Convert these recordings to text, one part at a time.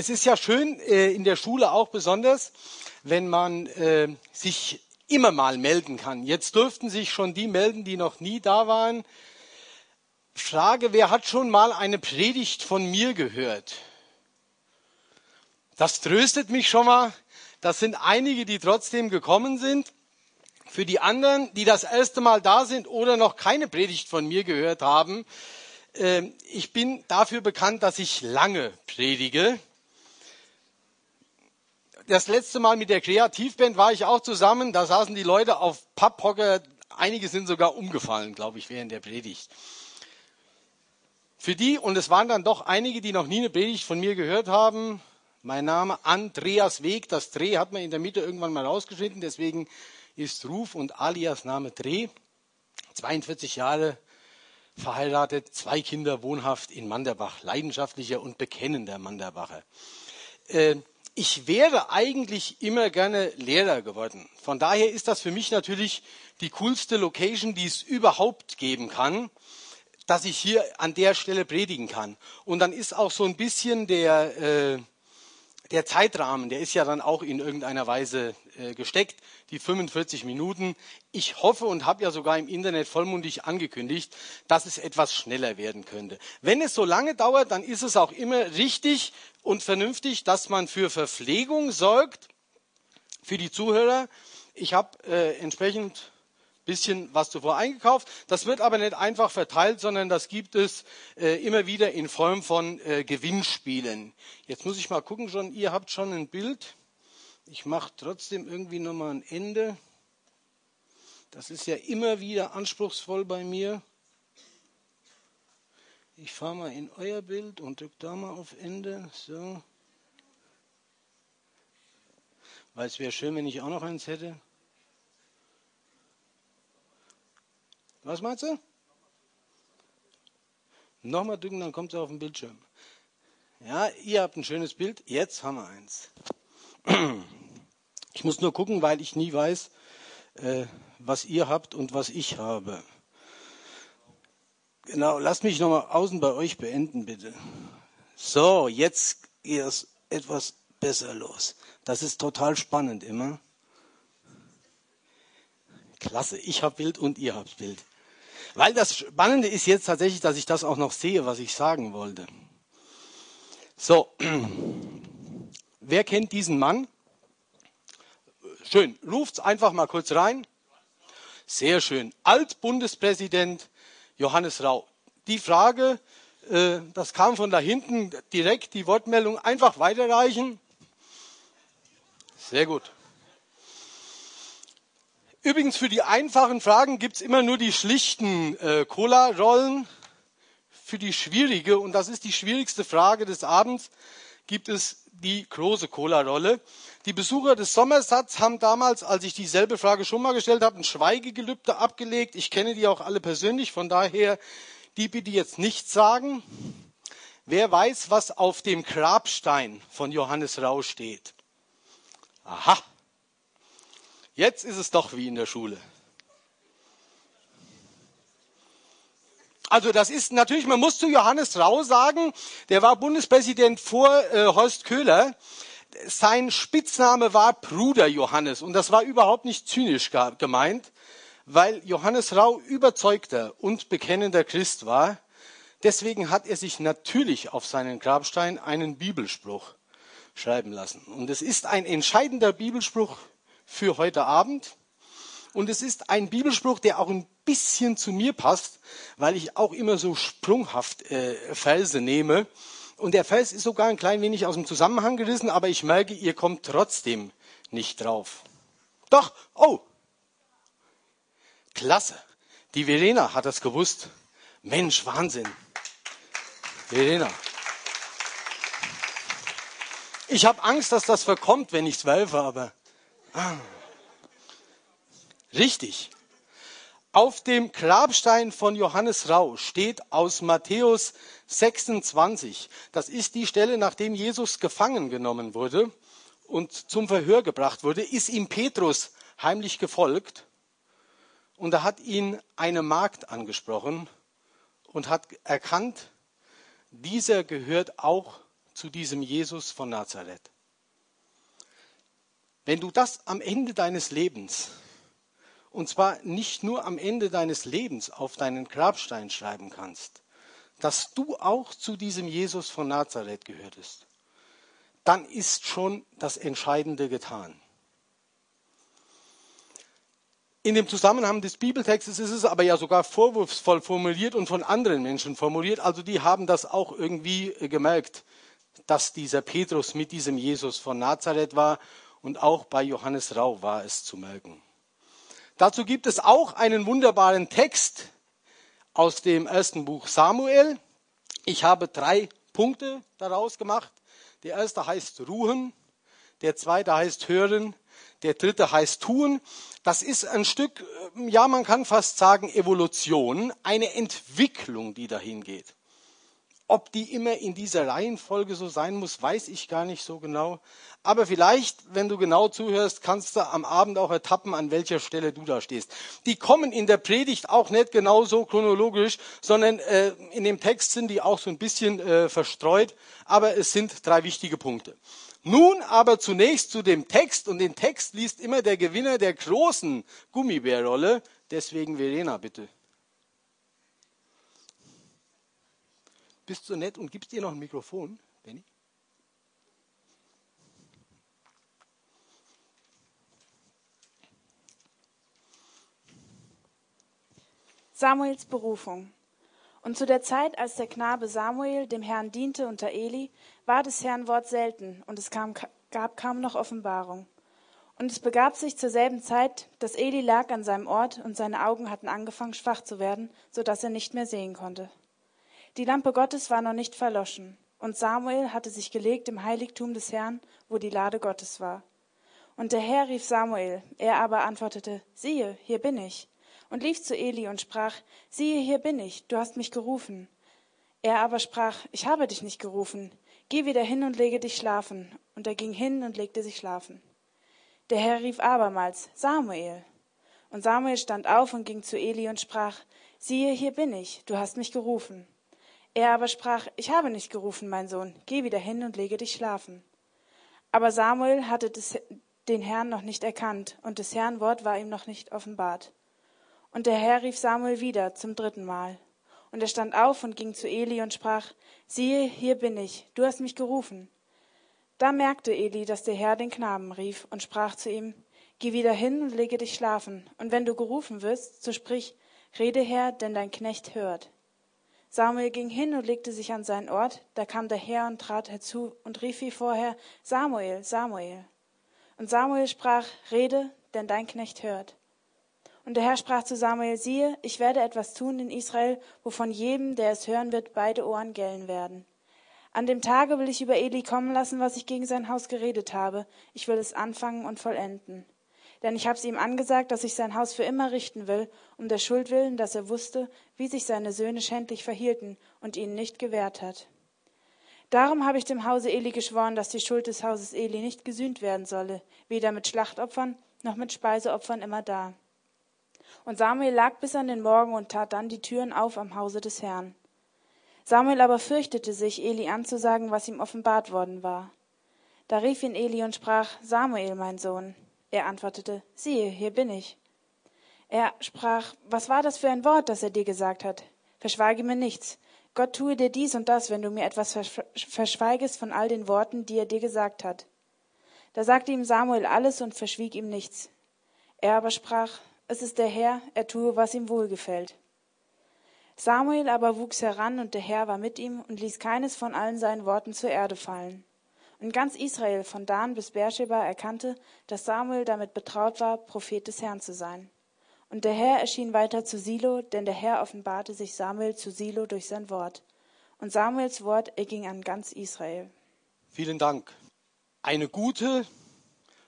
Es ist ja schön äh, in der Schule auch besonders, wenn man äh, sich immer mal melden kann. Jetzt dürften sich schon die melden, die noch nie da waren. Frage, wer hat schon mal eine Predigt von mir gehört? Das tröstet mich schon mal. Das sind einige, die trotzdem gekommen sind. Für die anderen, die das erste Mal da sind oder noch keine Predigt von mir gehört haben, äh, ich bin dafür bekannt, dass ich lange predige das letzte Mal mit der Kreativband war ich auch zusammen. Da saßen die Leute auf Papphocker. Einige sind sogar umgefallen, glaube ich, während der Predigt. Für die, und es waren dann doch einige, die noch nie eine Predigt von mir gehört haben, mein Name Andreas Weg. Das Dreh hat man in der Mitte irgendwann mal rausgeschnitten, deswegen ist Ruf und alias Name Dreh. 42 Jahre verheiratet, zwei Kinder wohnhaft in Manderbach, leidenschaftlicher und bekennender Manderbacher. Äh, ich wäre eigentlich immer gerne Lehrer geworden. Von daher ist das für mich natürlich die coolste Location, die es überhaupt geben kann, dass ich hier an der Stelle predigen kann. Und dann ist auch so ein bisschen der, äh, der Zeitrahmen, der ist ja dann auch in irgendeiner Weise äh, gesteckt, die 45 Minuten. Ich hoffe und habe ja sogar im Internet vollmundig angekündigt, dass es etwas schneller werden könnte. Wenn es so lange dauert, dann ist es auch immer richtig und vernünftig, dass man für Verpflegung sorgt für die Zuhörer. Ich habe äh, entsprechend bisschen was zuvor eingekauft. Das wird aber nicht einfach verteilt, sondern das gibt es äh, immer wieder in Form von äh, Gewinnspielen. Jetzt muss ich mal gucken, schon, ihr habt schon ein Bild. Ich mache trotzdem irgendwie nochmal ein Ende. Das ist ja immer wieder anspruchsvoll bei mir. Ich fahre mal in euer Bild und drücke da mal auf Ende. So. Weil es wäre schön, wenn ich auch noch eins hätte. Was meinst du? Nochmal drücken, dann kommt es auf den Bildschirm. Ja, ihr habt ein schönes Bild. Jetzt haben wir eins. Ich muss nur gucken, weil ich nie weiß, äh, was ihr habt und was ich habe. Genau, lasst mich nochmal außen bei euch beenden, bitte. So, jetzt geht es etwas besser los. Das ist total spannend immer. Klasse, ich habe Bild und ihr habt Bild. Weil das Spannende ist jetzt tatsächlich, dass ich das auch noch sehe, was ich sagen wollte. So, wer kennt diesen Mann? Schön, ruft's einfach mal kurz rein. Sehr schön. Altbundespräsident Johannes Rau. Die Frage, äh, das kam von da hinten direkt, die Wortmeldung einfach weiterreichen. Sehr gut. Übrigens für die einfachen Fragen gibt's immer nur die schlichten äh, Cola-Rollen. Für die schwierige, und das ist die schwierigste Frage des Abends, gibt es die große Cola-Rolle. Die Besucher des Sommersatz haben damals, als ich dieselbe Frage schon mal gestellt habe, ein Schweigegelübde abgelegt. Ich kenne die auch alle persönlich, von daher die bitte jetzt nicht sagen. Wer weiß, was auf dem Grabstein von Johannes Rau steht? Aha, Jetzt ist es doch wie in der Schule. Also das ist natürlich, man muss zu Johannes Rau sagen, der war Bundespräsident vor äh, Horst Köhler. Sein Spitzname war Bruder Johannes und das war überhaupt nicht zynisch gemeint, weil Johannes Rau überzeugter und bekennender Christ war. Deswegen hat er sich natürlich auf seinen Grabstein einen Bibelspruch schreiben lassen. Und es ist ein entscheidender Bibelspruch für heute Abend. Und es ist ein Bibelspruch, der auch ein bisschen zu mir passt, weil ich auch immer so sprunghaft äh, Verse nehme. Und der Vers ist sogar ein klein wenig aus dem Zusammenhang gerissen, aber ich merke, ihr kommt trotzdem nicht drauf. Doch, oh, klasse. Die Verena hat das gewusst. Mensch, Wahnsinn. Verena. Ich habe Angst, dass das verkommt, wenn ich es werfe, aber. Richtig. Auf dem Grabstein von Johannes Rau steht aus Matthäus 26. Das ist die Stelle, nachdem Jesus gefangen genommen wurde und zum Verhör gebracht wurde, ist ihm Petrus heimlich gefolgt und er hat ihn eine Magd angesprochen und hat erkannt, dieser gehört auch zu diesem Jesus von Nazareth. Wenn du das am Ende deines Lebens, und zwar nicht nur am Ende deines Lebens auf deinen Grabstein schreiben kannst, dass du auch zu diesem Jesus von Nazareth gehörtest, dann ist schon das Entscheidende getan. In dem Zusammenhang des Bibeltextes ist es aber ja sogar vorwurfsvoll formuliert und von anderen Menschen formuliert. Also die haben das auch irgendwie gemerkt, dass dieser Petrus mit diesem Jesus von Nazareth war und auch bei Johannes Rau war es zu merken. Dazu gibt es auch einen wunderbaren Text aus dem ersten Buch Samuel. Ich habe drei Punkte daraus gemacht. Der erste heißt ruhen, der zweite heißt hören, der dritte heißt tun. Das ist ein Stück, ja, man kann fast sagen Evolution, eine Entwicklung, die dahin geht. Ob die immer in dieser Reihenfolge so sein muss, weiß ich gar nicht so genau. Aber vielleicht, wenn du genau zuhörst, kannst du am Abend auch ertappen, an welcher Stelle du da stehst. Die kommen in der Predigt auch nicht genau so chronologisch, sondern äh, in dem Text sind die auch so ein bisschen äh, verstreut. Aber es sind drei wichtige Punkte. Nun aber zunächst zu dem Text. Und den Text liest immer der Gewinner der großen Gummibärrolle. Deswegen Verena, bitte. bist so nett und gibst dir noch ein Mikrofon, Benny? Samuels Berufung. Und zu der Zeit, als der Knabe Samuel dem Herrn diente unter Eli, war des Herrn Wort selten und es kam, gab kaum noch Offenbarung. Und es begab sich zur selben Zeit, dass Eli lag an seinem Ort und seine Augen hatten angefangen schwach zu werden, so dass er nicht mehr sehen konnte. Die Lampe Gottes war noch nicht verloschen, und Samuel hatte sich gelegt im Heiligtum des Herrn, wo die Lade Gottes war. Und der Herr rief Samuel, er aber antwortete, siehe, hier bin ich, und lief zu Eli und sprach, siehe, hier bin ich, du hast mich gerufen. Er aber sprach, ich habe dich nicht gerufen, geh wieder hin und lege dich schlafen. Und er ging hin und legte sich schlafen. Der Herr rief abermals, Samuel. Und Samuel stand auf und ging zu Eli und sprach, siehe, hier bin ich, du hast mich gerufen. Er aber sprach, ich habe nicht gerufen, mein Sohn, geh wieder hin und lege dich schlafen. Aber Samuel hatte des, den Herrn noch nicht erkannt, und des Herrn Wort war ihm noch nicht offenbart. Und der Herr rief Samuel wieder zum dritten Mal. Und er stand auf und ging zu Eli und sprach, siehe, hier bin ich, du hast mich gerufen. Da merkte Eli, dass der Herr den Knaben rief und sprach zu ihm, Geh wieder hin und lege dich schlafen, und wenn du gerufen wirst, so sprich, Rede Herr, denn dein Knecht hört. Samuel ging hin und legte sich an seinen Ort. Da kam der Herr und trat herzu und rief wie vorher, Samuel, Samuel. Und Samuel sprach, Rede, denn dein Knecht hört. Und der Herr sprach zu Samuel, siehe, ich werde etwas tun in Israel, wovon jedem, der es hören wird, beide Ohren gellen werden. An dem Tage will ich über Eli kommen lassen, was ich gegen sein Haus geredet habe. Ich will es anfangen und vollenden. Denn ich habe es ihm angesagt, dass ich sein Haus für immer richten will, um der Schuld willen, dass er wusste, wie sich seine Söhne schändlich verhielten und ihnen nicht gewährt hat. Darum habe ich dem Hause Eli geschworen, dass die Schuld des Hauses Eli nicht gesühnt werden solle, weder mit Schlachtopfern noch mit Speiseopfern immer da. Und Samuel lag bis an den Morgen und tat dann die Türen auf am Hause des Herrn. Samuel aber fürchtete sich, Eli anzusagen, was ihm offenbart worden war. Da rief ihn Eli und sprach, Samuel, mein Sohn. Er antwortete, siehe, hier bin ich. Er sprach, was war das für ein Wort, das er dir gesagt hat? Verschweige mir nichts. Gott tue dir dies und das, wenn du mir etwas verschweigest von all den Worten, die er dir gesagt hat. Da sagte ihm Samuel alles und verschwieg ihm nichts. Er aber sprach, es ist der Herr, er tue, was ihm wohlgefällt. Samuel aber wuchs heran, und der Herr war mit ihm und ließ keines von allen seinen Worten zur Erde fallen. Und ganz Israel von Dan bis Beersheba erkannte, dass Samuel damit betraut war, Prophet des Herrn zu sein. Und der Herr erschien weiter zu Silo, denn der Herr offenbarte sich Samuel zu Silo durch sein Wort. Und Samuels Wort erging an ganz Israel. Vielen Dank. Eine gute,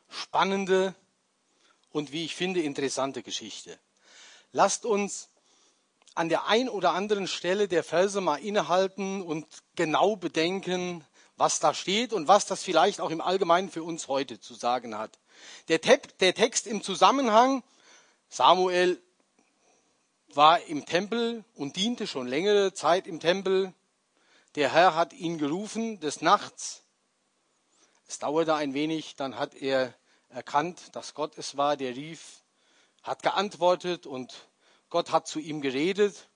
spannende und wie ich finde interessante Geschichte. Lasst uns an der ein oder anderen Stelle der Verse mal innehalten und genau bedenken, was da steht und was das vielleicht auch im Allgemeinen für uns heute zu sagen hat. Der, der Text im Zusammenhang, Samuel war im Tempel und diente schon längere Zeit im Tempel. Der Herr hat ihn gerufen des Nachts. Es dauerte ein wenig, dann hat er erkannt, dass Gott es war, der rief, hat geantwortet und Gott hat zu ihm geredet.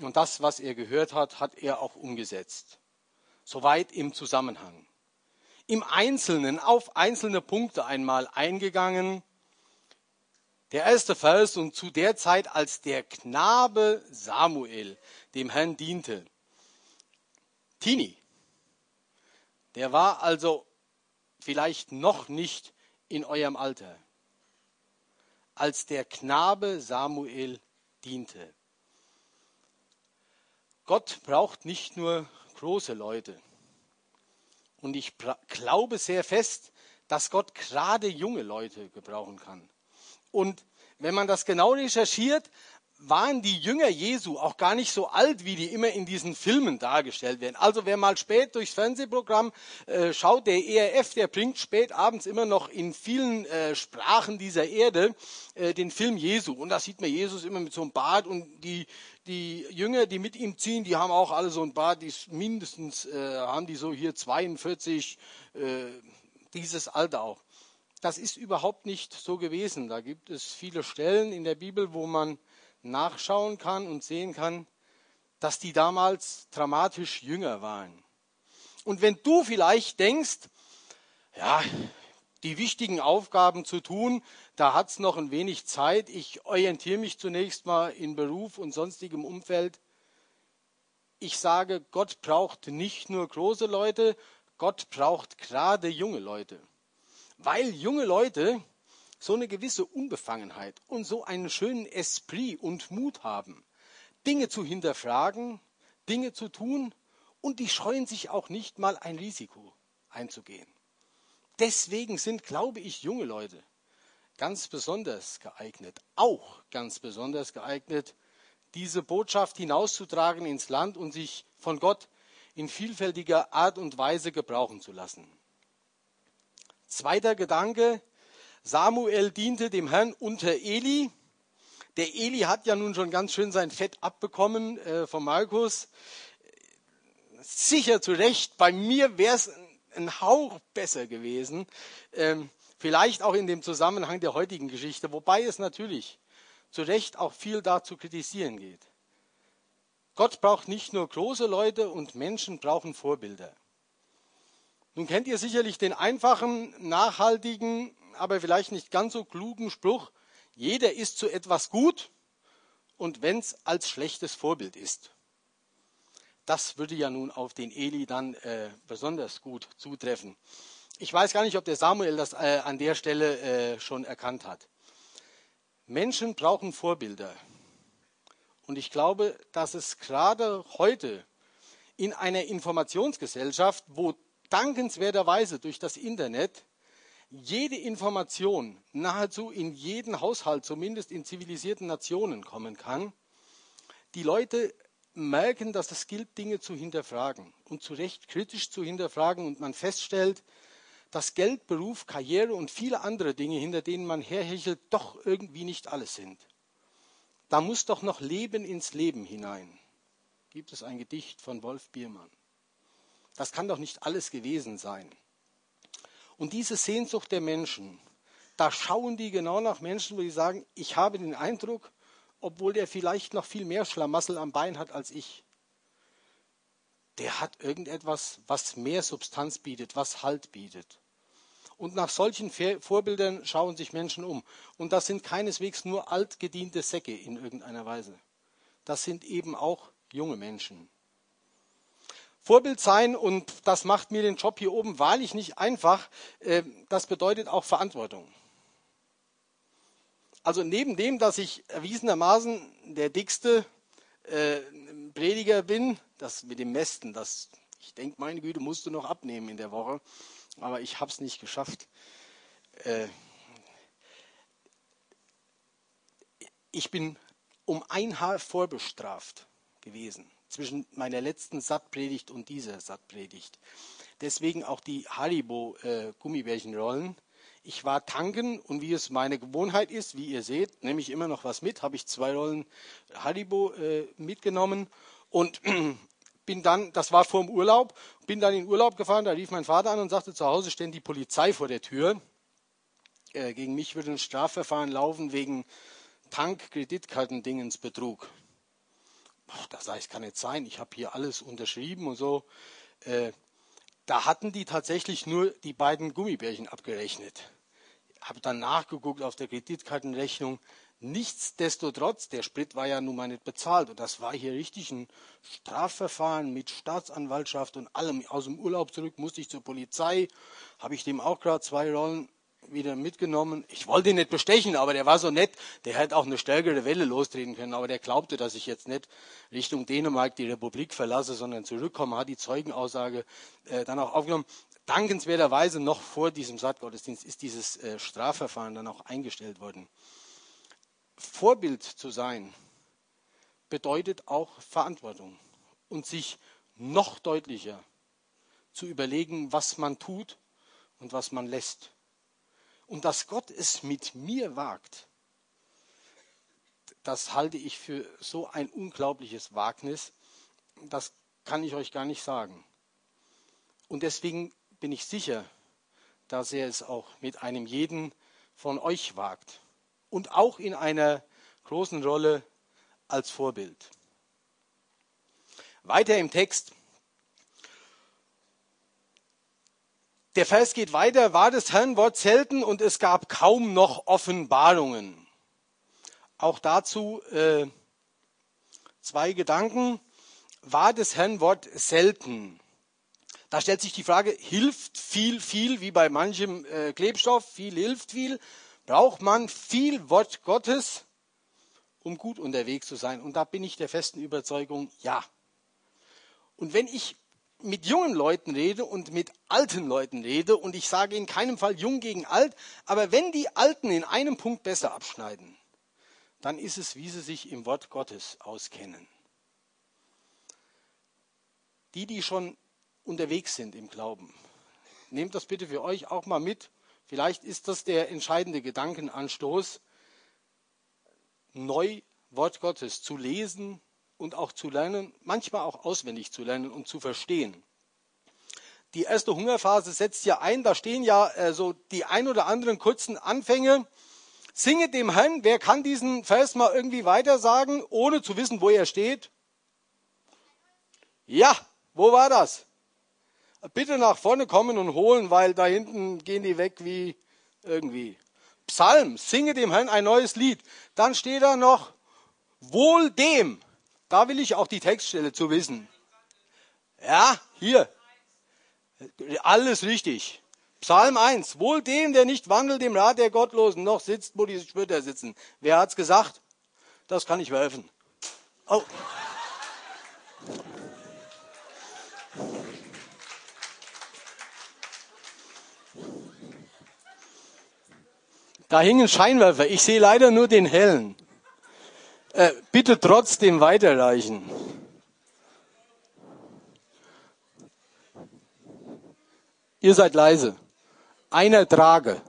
Und das, was er gehört hat, hat er auch umgesetzt. Soweit im Zusammenhang. Im Einzelnen auf einzelne Punkte einmal eingegangen. Der erste Vers, und zu der Zeit, als der Knabe Samuel dem Herrn diente. Tini. Der war also vielleicht noch nicht in eurem Alter, als der Knabe Samuel diente. Gott braucht nicht nur große Leute. Und ich glaube sehr fest, dass Gott gerade junge Leute gebrauchen kann. Und wenn man das genau recherchiert, waren die Jünger Jesu auch gar nicht so alt, wie die immer in diesen Filmen dargestellt werden. Also wer mal spät durchs Fernsehprogramm äh, schaut, der ERF, der bringt spät abends immer noch in vielen äh, Sprachen dieser Erde äh, den Film Jesu. Und da sieht man Jesus immer mit so einem Bart und die, die Jünger, die mit ihm ziehen, die haben auch alle so ein Bart, die mindestens äh, haben die so hier 42, äh, dieses Alter auch. Das ist überhaupt nicht so gewesen. Da gibt es viele Stellen in der Bibel, wo man nachschauen kann und sehen kann, dass die damals dramatisch jünger waren. Und wenn du vielleicht denkst, ja, die wichtigen Aufgaben zu tun, da hat es noch ein wenig Zeit, ich orientiere mich zunächst mal in Beruf und sonstigem Umfeld. Ich sage, Gott braucht nicht nur große Leute, Gott braucht gerade junge Leute. Weil junge Leute so eine gewisse Unbefangenheit und so einen schönen Esprit und Mut haben, Dinge zu hinterfragen, Dinge zu tun und die scheuen sich auch nicht mal ein Risiko einzugehen. Deswegen sind, glaube ich, junge Leute ganz besonders geeignet, auch ganz besonders geeignet, diese Botschaft hinauszutragen ins Land und sich von Gott in vielfältiger Art und Weise gebrauchen zu lassen. Zweiter Gedanke, Samuel diente dem Herrn unter Eli. Der Eli hat ja nun schon ganz schön sein Fett abbekommen äh, von Markus. Sicher zu Recht, bei mir wäre es ein Hauch besser gewesen. Ähm, vielleicht auch in dem Zusammenhang der heutigen Geschichte, wobei es natürlich zu Recht auch viel da zu kritisieren geht. Gott braucht nicht nur große Leute und Menschen brauchen Vorbilder. Nun kennt ihr sicherlich den einfachen, nachhaltigen aber vielleicht nicht ganz so klugen Spruch, jeder ist zu etwas gut und wenn es als schlechtes Vorbild ist. Das würde ja nun auf den Eli dann äh, besonders gut zutreffen. Ich weiß gar nicht, ob der Samuel das äh, an der Stelle äh, schon erkannt hat. Menschen brauchen Vorbilder. Und ich glaube, dass es gerade heute in einer Informationsgesellschaft, wo dankenswerterweise durch das Internet jede Information nahezu in jeden Haushalt, zumindest in zivilisierten Nationen, kommen kann. Die Leute merken, dass es gilt, Dinge zu hinterfragen und zu Recht kritisch zu hinterfragen und man feststellt, dass Geld, Beruf, Karriere und viele andere Dinge, hinter denen man herhechelt, doch irgendwie nicht alles sind. Da muss doch noch Leben ins Leben hinein. Gibt es ein Gedicht von Wolf Biermann. Das kann doch nicht alles gewesen sein. Und diese Sehnsucht der Menschen, da schauen die genau nach Menschen, wo die sagen, ich habe den Eindruck, obwohl der vielleicht noch viel mehr Schlamassel am Bein hat als ich, der hat irgendetwas, was mehr Substanz bietet, was Halt bietet. Und nach solchen Vorbildern schauen sich Menschen um. Und das sind keineswegs nur altgediente Säcke in irgendeiner Weise. Das sind eben auch junge Menschen. Vorbild sein und das macht mir den Job hier oben wahrlich nicht einfach. Äh, das bedeutet auch Verantwortung. Also neben dem, dass ich erwiesenermaßen der dickste äh, Prediger bin, das mit dem Mästen, das, ich denke, meine Güte, musst du noch abnehmen in der Woche, aber ich habe es nicht geschafft. Äh, ich bin um ein Haar vorbestraft gewesen zwischen meiner letzten Sattpredigt und dieser Sattpredigt. Deswegen auch die Haribo äh, Gummibärchenrollen. Ich war tanken und wie es meine Gewohnheit ist, wie ihr seht, nehme ich immer noch was mit, habe ich zwei Rollen Haribo äh, mitgenommen und bin dann, das war vor dem Urlaub, bin dann in Urlaub gefahren, da rief mein Vater an und sagte, zu Hause steht die Polizei vor der Tür. Äh, gegen mich würde ein Strafverfahren laufen wegen Tank-Kreditkartendingensbetrug. Da sage ich, kann nicht sein, ich habe hier alles unterschrieben und so. Äh, da hatten die tatsächlich nur die beiden Gummibärchen abgerechnet. Habe dann nachgeguckt auf der Kreditkartenrechnung. Nichtsdestotrotz, der Sprit war ja nun mal nicht bezahlt. Und das war hier richtig ein Strafverfahren mit Staatsanwaltschaft und allem. Aus dem Urlaub zurück musste ich zur Polizei. Habe ich dem auch gerade zwei Rollen wieder mitgenommen. Ich wollte ihn nicht bestechen, aber der war so nett, der hätte auch eine stärkere Welle lostreten können. Aber der glaubte, dass ich jetzt nicht Richtung Dänemark die Republik verlasse, sondern zurückkomme, hat die Zeugenaussage äh, dann auch aufgenommen. Dankenswerterweise noch vor diesem Sattgottesdienst ist dieses äh, Strafverfahren dann auch eingestellt worden. Vorbild zu sein bedeutet auch Verantwortung und sich noch deutlicher zu überlegen, was man tut und was man lässt. Und dass Gott es mit mir wagt, das halte ich für so ein unglaubliches Wagnis, das kann ich euch gar nicht sagen. Und deswegen bin ich sicher, dass er es auch mit einem jeden von euch wagt und auch in einer großen Rolle als Vorbild. Weiter im Text Der Vers geht weiter, war des Herrn Wort selten und es gab kaum noch Offenbarungen. Auch dazu äh, zwei Gedanken. War des Herrn Wort selten? Da stellt sich die Frage, hilft viel, viel, wie bei manchem äh, Klebstoff, viel hilft viel? Braucht man viel Wort Gottes, um gut unterwegs zu sein? Und da bin ich der festen Überzeugung, ja. Und wenn ich mit jungen Leuten rede und mit alten Leuten rede und ich sage in keinem Fall jung gegen alt, aber wenn die Alten in einem Punkt besser abschneiden, dann ist es, wie sie sich im Wort Gottes auskennen. Die, die schon unterwegs sind im Glauben, nehmt das bitte für euch auch mal mit. Vielleicht ist das der entscheidende Gedankenanstoß, neu Wort Gottes zu lesen, und auch zu lernen, manchmal auch auswendig zu lernen und zu verstehen. Die erste Hungerphase setzt ja ein, da stehen ja äh, so die ein oder anderen kurzen Anfänge. Singe dem Herrn, wer kann diesen Vers mal irgendwie weiter sagen, ohne zu wissen, wo er steht? Ja, wo war das? Bitte nach vorne kommen und holen, weil da hinten gehen die weg wie irgendwie. Psalm, singe dem Herrn ein neues Lied. Dann steht da noch, wohl dem, da will ich auch die Textstelle zu wissen. Ja, hier. Alles richtig. Psalm 1. Wohl dem, der nicht wandelt im Rat der Gottlosen, noch sitzt, wo die Spötter sitzen. Wer hat's gesagt? Das kann ich werfen. Oh. Da hingen Scheinwerfer. Ich sehe leider nur den hellen. Äh, bitte trotzdem weiterreichen. Ihr seid leise. Einer trage.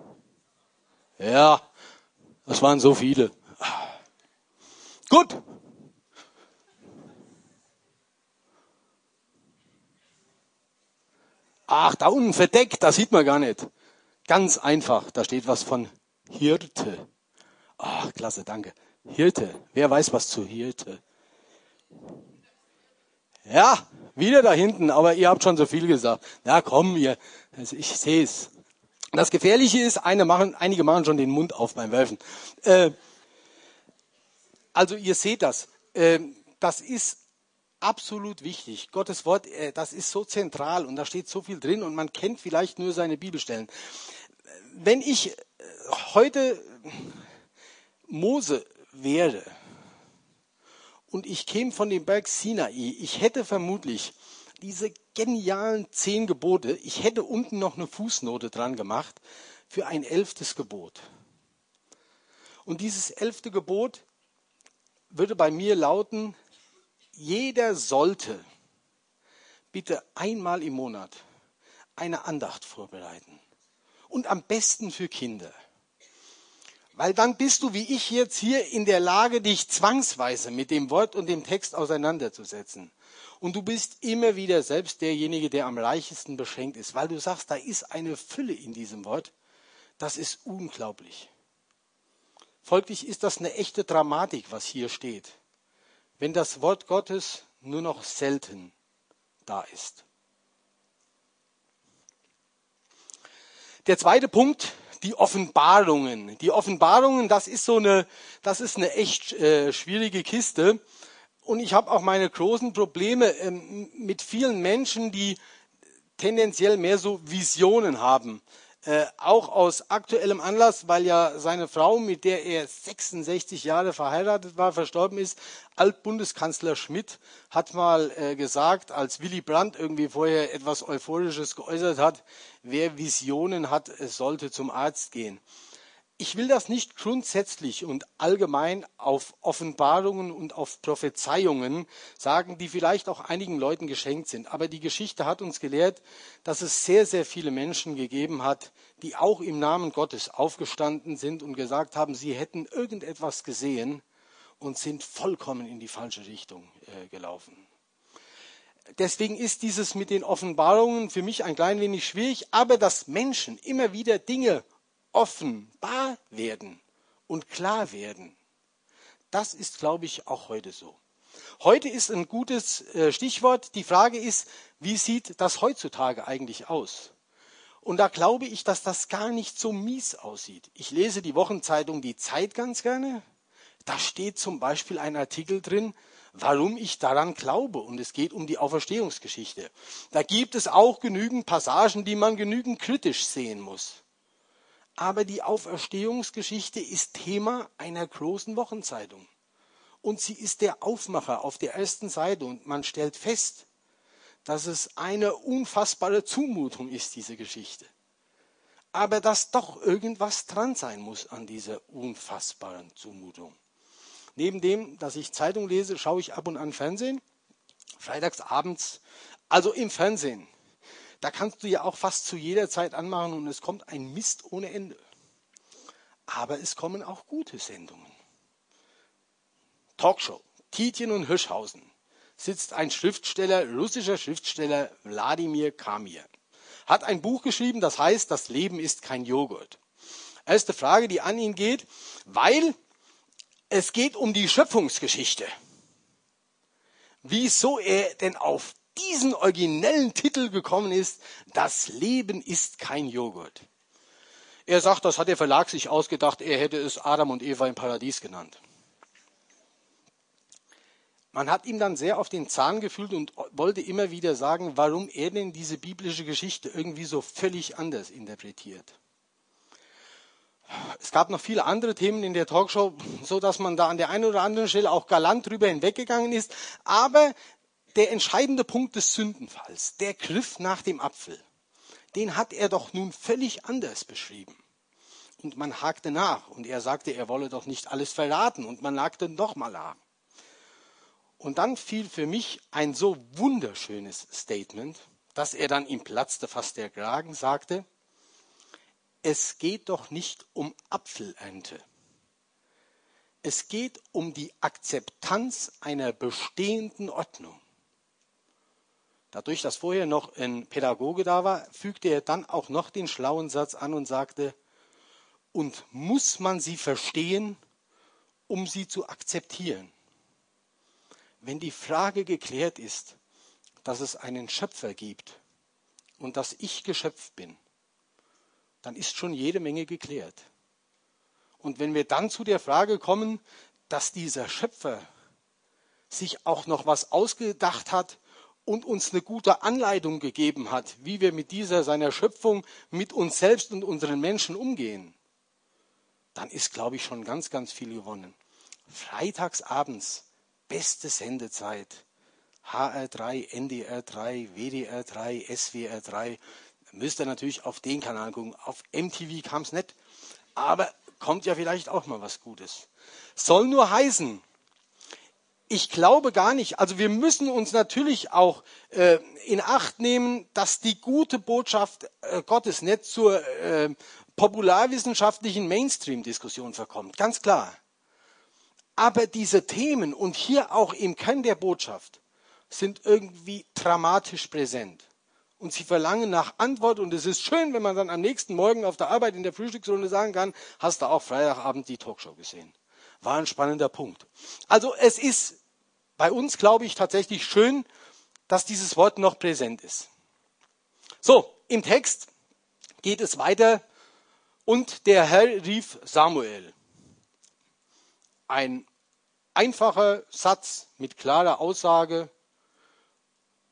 Ja, das waren so viele. Gut. Ach, da unten verdeckt, das sieht man gar nicht. Ganz einfach, da steht was von Hirte. Ach, klasse, danke. Hirte. Wer weiß was zu Hirte? Ja, wieder da hinten, aber ihr habt schon so viel gesagt. Na komm, ihr, also ich sehe es. Das Gefährliche ist, eine machen, einige machen schon den Mund auf beim Werfen. Äh, also ihr seht das. Äh, das ist absolut wichtig. Gottes Wort, äh, das ist so zentral und da steht so viel drin und man kennt vielleicht nur seine Bibelstellen. Wenn ich äh, heute Mose wäre und ich käme von dem Berg Sinai, ich hätte vermutlich diese genialen zehn Gebote, ich hätte unten noch eine Fußnote dran gemacht für ein elftes Gebot. Und dieses elfte Gebot würde bei mir lauten, jeder sollte bitte einmal im Monat eine Andacht vorbereiten. Und am besten für Kinder. Weil dann bist du, wie ich jetzt hier, in der Lage, dich zwangsweise mit dem Wort und dem Text auseinanderzusetzen. Und du bist immer wieder selbst derjenige, der am leichtesten beschränkt ist, weil du sagst, da ist eine Fülle in diesem Wort. Das ist unglaublich. Folglich ist das eine echte Dramatik, was hier steht, wenn das Wort Gottes nur noch selten da ist. Der zweite Punkt, die Offenbarungen. Die Offenbarungen, das ist so eine, das ist eine echt äh, schwierige Kiste. Und ich habe auch meine großen Probleme ähm, mit vielen Menschen, die tendenziell mehr so Visionen haben. Äh, auch aus aktuellem Anlass, weil ja seine Frau, mit der er 66 Jahre verheiratet war, verstorben ist. Altbundeskanzler Schmidt hat mal äh, gesagt, als Willy Brandt irgendwie vorher etwas Euphorisches geäußert hat, wer Visionen hat, sollte zum Arzt gehen. Ich will das nicht grundsätzlich und allgemein auf Offenbarungen und auf Prophezeiungen sagen, die vielleicht auch einigen Leuten geschenkt sind. Aber die Geschichte hat uns gelehrt, dass es sehr, sehr viele Menschen gegeben hat, die auch im Namen Gottes aufgestanden sind und gesagt haben, sie hätten irgendetwas gesehen und sind vollkommen in die falsche Richtung äh, gelaufen. Deswegen ist dieses mit den Offenbarungen für mich ein klein wenig schwierig, aber dass Menschen immer wieder Dinge offenbar werden und klar werden. Das ist, glaube ich, auch heute so. Heute ist ein gutes äh, Stichwort. Die Frage ist, wie sieht das heutzutage eigentlich aus? Und da glaube ich, dass das gar nicht so mies aussieht. Ich lese die Wochenzeitung Die Zeit ganz gerne. Da steht zum Beispiel ein Artikel drin, warum ich daran glaube. Und es geht um die Auferstehungsgeschichte. Da gibt es auch genügend Passagen, die man genügend kritisch sehen muss aber die Auferstehungsgeschichte ist Thema einer großen Wochenzeitung. Und sie ist der Aufmacher auf der ersten Seite und man stellt fest, dass es eine unfassbare Zumutung ist, diese Geschichte. Aber dass doch irgendwas dran sein muss an dieser unfassbaren Zumutung. Neben dem, dass ich Zeitung lese, schaue ich ab und an Fernsehen. Freitags abends, also im Fernsehen. Da kannst du ja auch fast zu jeder Zeit anmachen und es kommt ein Mist ohne Ende. Aber es kommen auch gute Sendungen. Talkshow. Tietjen und Hirschhausen sitzt ein Schriftsteller, russischer Schriftsteller Wladimir Kamir. Hat ein Buch geschrieben, das heißt, das Leben ist kein Joghurt. Erste Frage, die an ihn geht, weil es geht um die Schöpfungsgeschichte. Wieso er denn auf diesen originellen Titel gekommen ist, das Leben ist kein Joghurt. Er sagt, das hat der Verlag sich ausgedacht, er hätte es Adam und Eva im Paradies genannt. Man hat ihm dann sehr auf den Zahn gefühlt und wollte immer wieder sagen, warum er denn diese biblische Geschichte irgendwie so völlig anders interpretiert. Es gab noch viele andere Themen in der Talkshow, so dass man da an der einen oder anderen Stelle auch galant drüber hinweggegangen ist. Aber der entscheidende Punkt des Sündenfalls, der Griff nach dem Apfel, den hat er doch nun völlig anders beschrieben. Und man hakte nach und er sagte, er wolle doch nicht alles verraten und man hakte nochmal nach. Und dann fiel für mich ein so wunderschönes Statement, dass er dann ihm platzte fast der Kragen, sagte, es geht doch nicht um Apfelernte. Es geht um die Akzeptanz einer bestehenden Ordnung. Dadurch, dass vorher noch ein Pädagoge da war, fügte er dann auch noch den schlauen Satz an und sagte, und muss man sie verstehen, um sie zu akzeptieren? Wenn die Frage geklärt ist, dass es einen Schöpfer gibt und dass ich Geschöpf bin, dann ist schon jede Menge geklärt. Und wenn wir dann zu der Frage kommen, dass dieser Schöpfer sich auch noch was ausgedacht hat, und uns eine gute Anleitung gegeben hat, wie wir mit dieser seiner Schöpfung, mit uns selbst und unseren Menschen umgehen, dann ist, glaube ich, schon ganz, ganz viel gewonnen. Freitags abends, beste Sendezeit. HR3, NDR3, WDR3, SWR3. Müsst ihr natürlich auf den Kanal gucken. Auf MTV kam es nicht. Aber kommt ja vielleicht auch mal was Gutes. Soll nur heißen, ich glaube gar nicht, also wir müssen uns natürlich auch äh, in Acht nehmen, dass die gute Botschaft äh, Gottes nicht zur äh, popularwissenschaftlichen Mainstream-Diskussion verkommt, ganz klar. Aber diese Themen und hier auch im Kern der Botschaft sind irgendwie dramatisch präsent. Und sie verlangen nach Antwort. Und es ist schön, wenn man dann am nächsten Morgen auf der Arbeit in der Frühstücksrunde sagen kann, hast du auch Freitagabend die Talkshow gesehen. War ein spannender Punkt. Also es ist bei uns, glaube ich, tatsächlich schön, dass dieses Wort noch präsent ist. So, im Text geht es weiter. Und der Herr rief Samuel. Ein einfacher Satz mit klarer Aussage.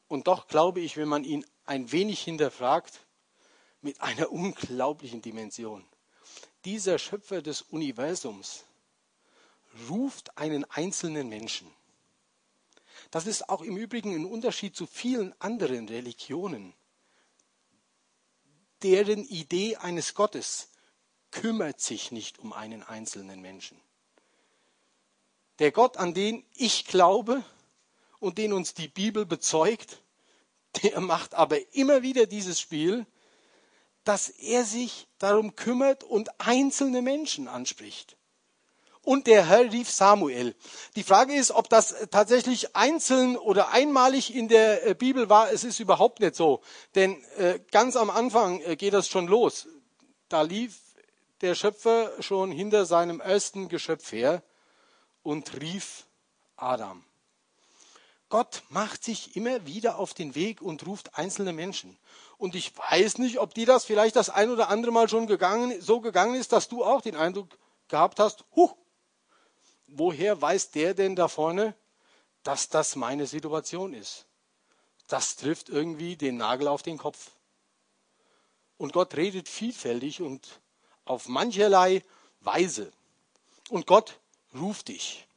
Und doch glaube ich, wenn man ihn ein wenig hinterfragt, mit einer unglaublichen Dimension. Dieser Schöpfer des Universums ruft einen einzelnen Menschen. Das ist auch im Übrigen ein Unterschied zu vielen anderen Religionen. Deren Idee eines Gottes kümmert sich nicht um einen einzelnen Menschen. Der Gott, an den ich glaube und den uns die Bibel bezeugt, der macht aber immer wieder dieses Spiel, dass er sich darum kümmert und einzelne Menschen anspricht. Und der Herr rief Samuel. Die Frage ist, ob das tatsächlich einzeln oder einmalig in der äh, Bibel war. Es ist überhaupt nicht so. Denn äh, ganz am Anfang äh, geht das schon los. Da lief der Schöpfer schon hinter seinem ersten Geschöpf her und rief Adam. Gott macht sich immer wieder auf den Weg und ruft einzelne Menschen. Und ich weiß nicht, ob dir das vielleicht das ein oder andere Mal schon gegangen, so gegangen ist, dass du auch den Eindruck gehabt hast, huh, woher weiß der denn da vorne, dass das meine Situation ist? Das trifft irgendwie den Nagel auf den Kopf. Und Gott redet vielfältig und auf mancherlei Weise. Und Gott ruft dich.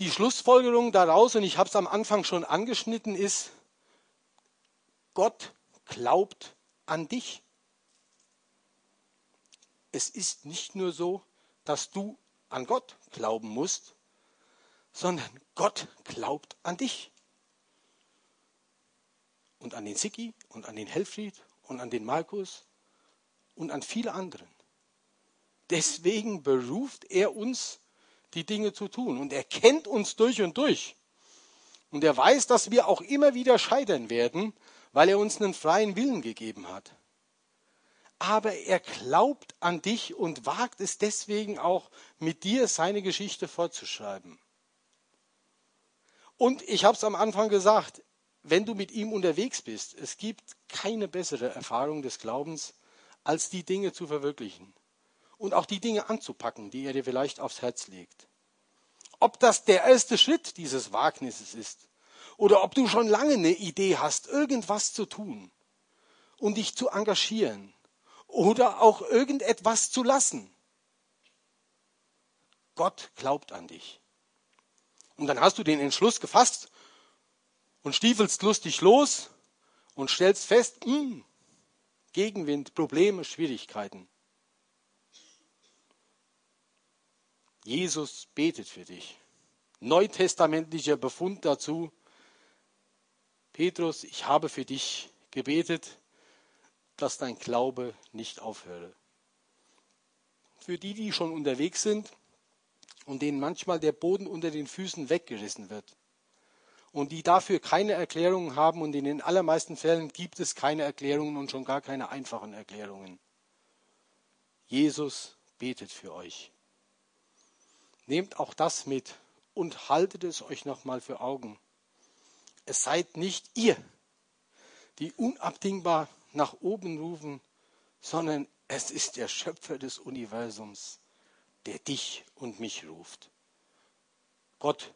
Die Schlussfolgerung daraus, und ich habe es am Anfang schon angeschnitten, ist, Gott glaubt an dich. Es ist nicht nur so, dass du an Gott glauben musst, sondern Gott glaubt an dich. Und an den Siki und an den Helfried und an den Markus und an viele anderen. Deswegen beruft er uns, die Dinge zu tun. Und er kennt uns durch und durch. Und er weiß, dass wir auch immer wieder scheitern werden, weil er uns einen freien Willen gegeben hat. Aber er glaubt an dich und wagt es deswegen auch, mit dir seine Geschichte fortzuschreiben. Und ich habe es am Anfang gesagt, wenn du mit ihm unterwegs bist, es gibt keine bessere Erfahrung des Glaubens, als die Dinge zu verwirklichen und auch die Dinge anzupacken, die er dir vielleicht aufs Herz legt. Ob das der erste Schritt dieses Wagnisses ist oder ob du schon lange eine Idee hast, irgendwas zu tun und dich zu engagieren oder auch irgendetwas zu lassen. Gott glaubt an dich. Und dann hast du den Entschluss gefasst und stiefelst lustig los und stellst fest, mh, hm, Gegenwind, Probleme, Schwierigkeiten. Jesus betet für dich. Neutestamentlicher Befund dazu. Petrus, ich habe für dich gebetet, dass dein Glaube nicht aufhöre. Für die, die schon unterwegs sind und denen manchmal der Boden unter den Füßen weggerissen wird und die dafür keine Erklärungen haben und in den allermeisten Fällen gibt es keine Erklärungen und schon gar keine einfachen Erklärungen. Jesus betet für euch. Nehmt auch das mit und haltet es euch nochmal für Augen. Es seid nicht ihr, die unabdingbar nach oben rufen, sondern es ist der Schöpfer des Universums, der dich und mich ruft. Gott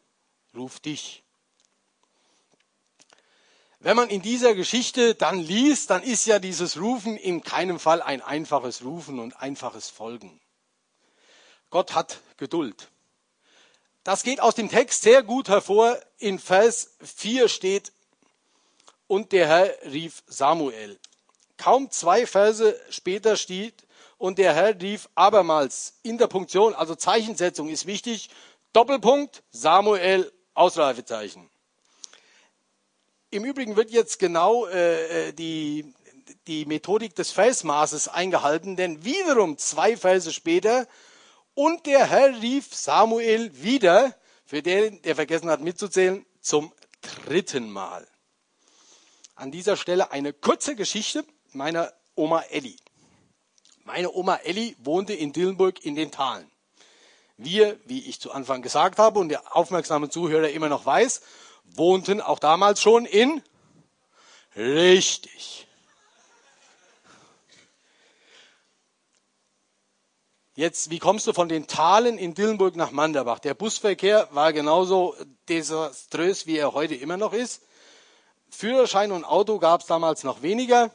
ruft dich. Wenn man in dieser Geschichte dann liest, dann ist ja dieses Rufen in keinem Fall ein einfaches Rufen und einfaches Folgen. Gott hat Geduld. Das geht aus dem Text sehr gut hervor. In Vers 4 steht, und der Herr rief Samuel. Kaum zwei Verse später steht, und der Herr rief abermals in der Punktion, also Zeichensetzung ist wichtig. Doppelpunkt, Samuel, Ausreifezeichen. Im Übrigen wird jetzt genau äh, äh, die, die Methodik des Versmaßes eingehalten, denn wiederum zwei Verse später, und der Herr rief Samuel wieder, für den, der vergessen hat mitzuzählen, zum dritten Mal. An dieser Stelle eine kurze Geschichte meiner Oma Elli. Meine Oma Elli wohnte in Dillenburg in den Talen. Wir, wie ich zu Anfang gesagt habe und der aufmerksame Zuhörer immer noch weiß, wohnten auch damals schon in richtig. Jetzt, wie kommst du von den Talen in Dillenburg nach Manderbach? Der Busverkehr war genauso desaströs, wie er heute immer noch ist. Führerschein und Auto gab es damals noch weniger.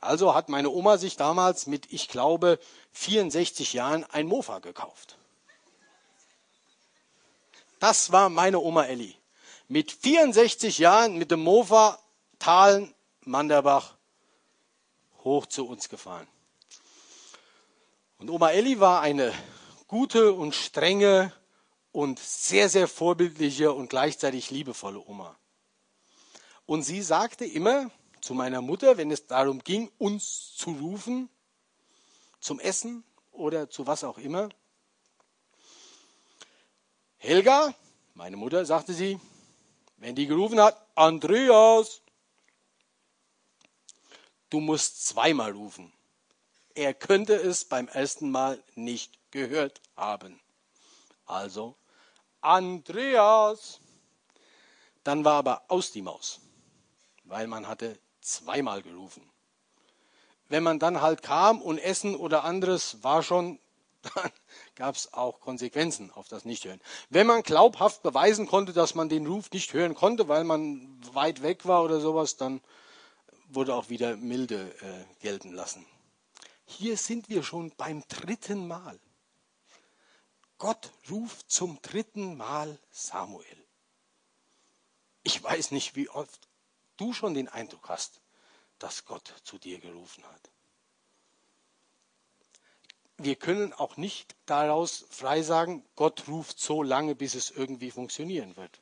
Also hat meine Oma sich damals mit, ich glaube, 64 Jahren ein Mofa gekauft. Das war meine Oma Elli. Mit 64 Jahren mit dem Mofa Talen, Manderbach hoch zu uns gefahren. Und Oma Elli war eine gute und strenge und sehr, sehr vorbildliche und gleichzeitig liebevolle Oma. Und sie sagte immer, zu meiner Mutter, wenn es darum ging, uns zu rufen, zum Essen oder zu was auch immer. Helga, meine Mutter, sagte sie, wenn die gerufen hat, Andreas, du musst zweimal rufen. Er könnte es beim ersten Mal nicht gehört haben. Also, Andreas. Dann war aber aus die Maus, weil man hatte zweimal gerufen. Wenn man dann halt kam und Essen oder anderes war schon, dann gab es auch Konsequenzen auf das Nichthören. Wenn man glaubhaft beweisen konnte, dass man den Ruf nicht hören konnte, weil man weit weg war oder sowas, dann wurde auch wieder Milde äh, gelten lassen. Hier sind wir schon beim dritten Mal. Gott ruft zum dritten Mal Samuel. Ich weiß nicht, wie oft du schon den Eindruck hast, dass Gott zu dir gerufen hat. Wir können auch nicht daraus frei sagen, Gott ruft so lange, bis es irgendwie funktionieren wird.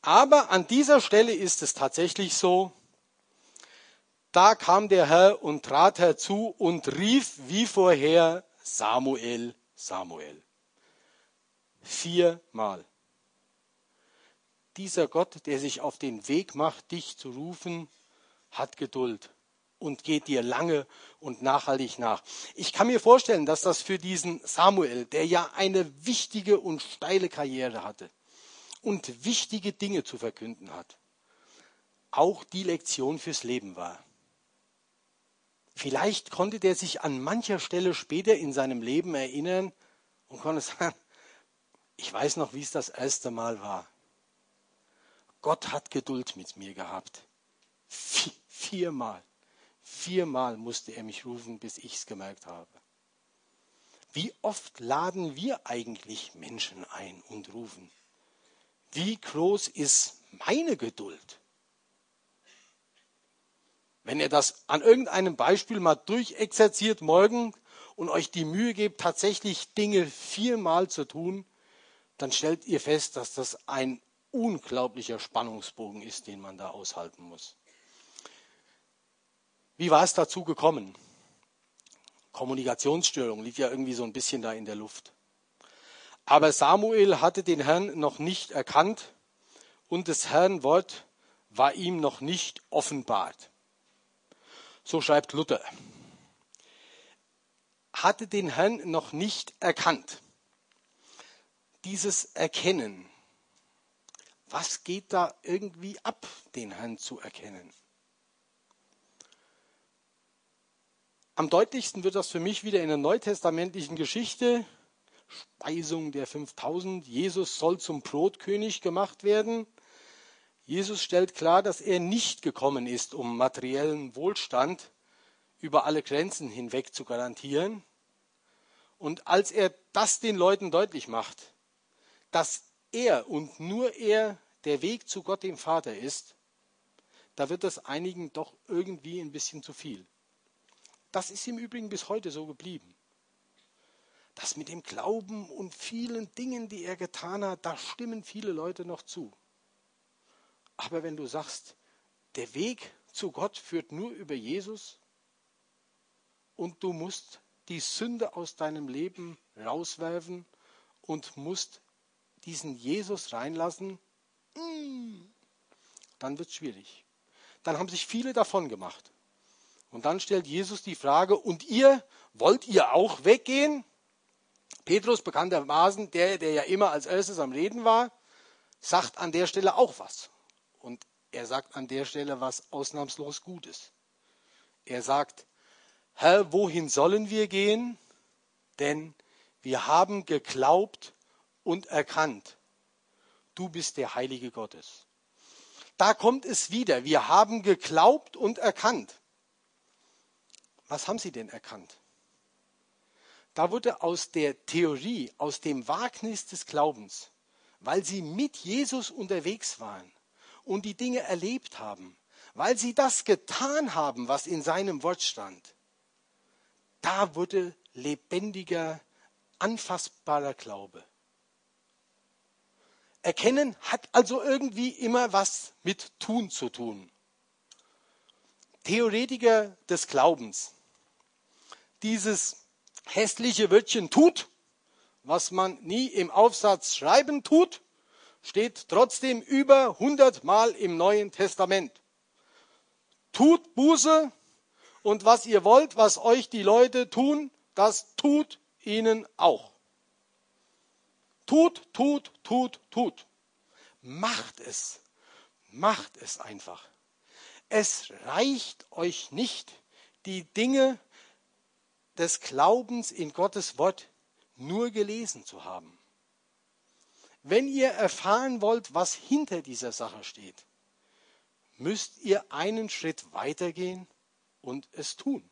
Aber an dieser Stelle ist es tatsächlich so, da kam der Herr und trat herzu und rief wie vorher Samuel, Samuel. Viermal dieser Gott, der sich auf den Weg macht, dich zu rufen, hat Geduld und geht dir lange und nachhaltig nach. Ich kann mir vorstellen, dass das für diesen Samuel, der ja eine wichtige und steile Karriere hatte und wichtige Dinge zu verkünden hat, auch die Lektion fürs Leben war. Vielleicht konnte der sich an mancher Stelle später in seinem Leben erinnern und konnte sagen, ich weiß noch, wie es das erste Mal war. Gott hat Geduld mit mir gehabt. viermal. Viermal musste er mich rufen, bis ich es gemerkt habe. Wie oft laden wir eigentlich Menschen ein und rufen? Wie groß ist meine Geduld? Wenn ihr das an irgendeinem Beispiel mal durchexerziert morgen und euch die Mühe gebt, tatsächlich Dinge viermal zu tun, dann stellt ihr fest, dass das ein unglaublicher Spannungsbogen ist, den man da aushalten muss. Wie war es dazu gekommen? Kommunikationsstörung liegt ja irgendwie so ein bisschen da in der Luft. Aber Samuel hatte den Herrn noch nicht erkannt und des Herrn Wort war ihm noch nicht offenbart. So schreibt Luther. Hatte den Herrn noch nicht erkannt. Dieses Erkennen was geht da irgendwie ab, den Herrn zu erkennen? Am deutlichsten wird das für mich wieder in der neutestamentlichen Geschichte. Speisung der 5000. Jesus soll zum Brotkönig gemacht werden. Jesus stellt klar, dass er nicht gekommen ist, um materiellen Wohlstand über alle Grenzen hinweg zu garantieren. Und als er das den Leuten deutlich macht, dass er und nur er der Weg zu Gott dem Vater ist, da wird das einigen doch irgendwie ein bisschen zu viel. Das ist im Übrigen bis heute so geblieben. das mit dem Glauben und vielen Dingen, die er getan hat, da stimmen viele Leute noch zu. Aber wenn du sagst, der Weg zu Gott führt nur über Jesus und du musst die Sünde aus deinem Leben rauswerfen und musst diesen Jesus reinlassen, dann wird es schwierig. Dann haben sich viele davon gemacht. Und dann stellt Jesus die Frage, und ihr, wollt ihr auch weggehen? Petrus, bekanntermaßen, der, der ja immer als erstes am Reden war, sagt an der Stelle auch was. Und er sagt an der Stelle was ausnahmslos Gutes. Er sagt, Herr, wohin sollen wir gehen? Denn wir haben geglaubt und erkannt, du bist der Heilige Gottes. Da kommt es wieder. Wir haben geglaubt und erkannt. Was haben sie denn erkannt? Da wurde aus der Theorie, aus dem Wagnis des Glaubens, weil sie mit Jesus unterwegs waren und die Dinge erlebt haben, weil sie das getan haben, was in seinem Wort stand, da wurde lebendiger, anfassbarer Glaube. Erkennen hat also irgendwie immer was mit Tun zu tun. Theoretiker des Glaubens. Dieses hässliche Wörtchen tut, was man nie im Aufsatz schreiben tut, steht trotzdem über 100 Mal im Neuen Testament. Tut Buße und was ihr wollt, was euch die Leute tun, das tut ihnen auch. Tut, tut, tut, tut. Macht es. Macht es einfach. Es reicht euch nicht, die Dinge des Glaubens in Gottes Wort nur gelesen zu haben. Wenn ihr erfahren wollt, was hinter dieser Sache steht, müsst ihr einen Schritt weitergehen und es tun.